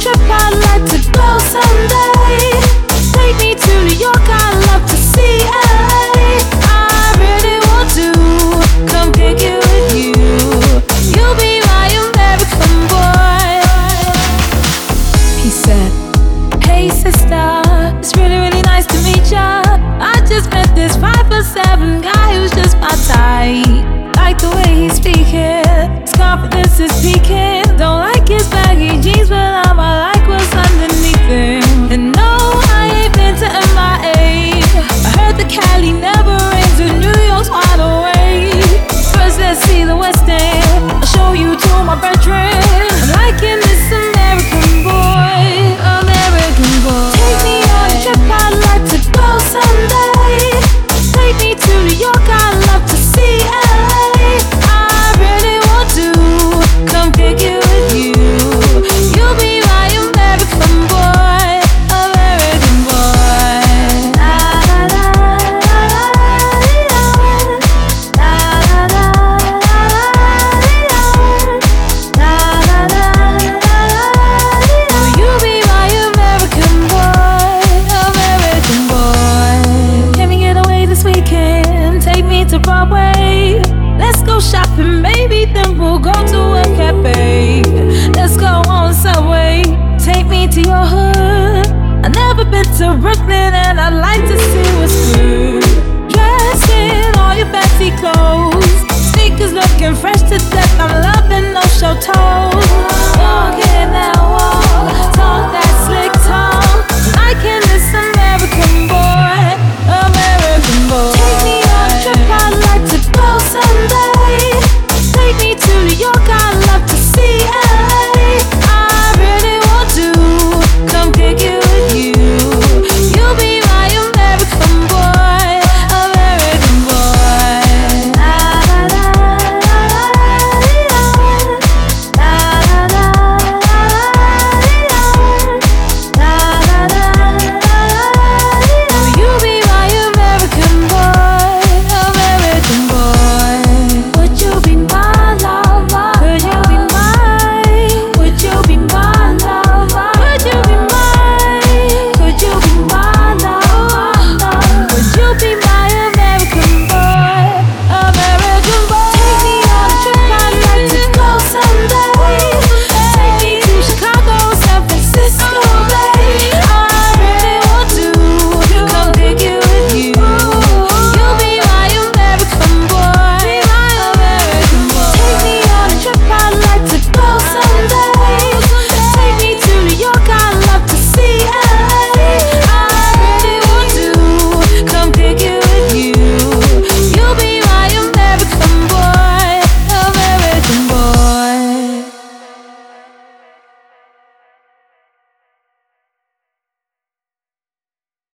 to go someday. Take me to New York, I'd love to see LA. I really want to come kick it with you. You'll be my American boy. He said, Hey sister, it's really, really nice to meet ya. I just met this five foot seven guy never feeling fresh to death. I'm loving no show toes.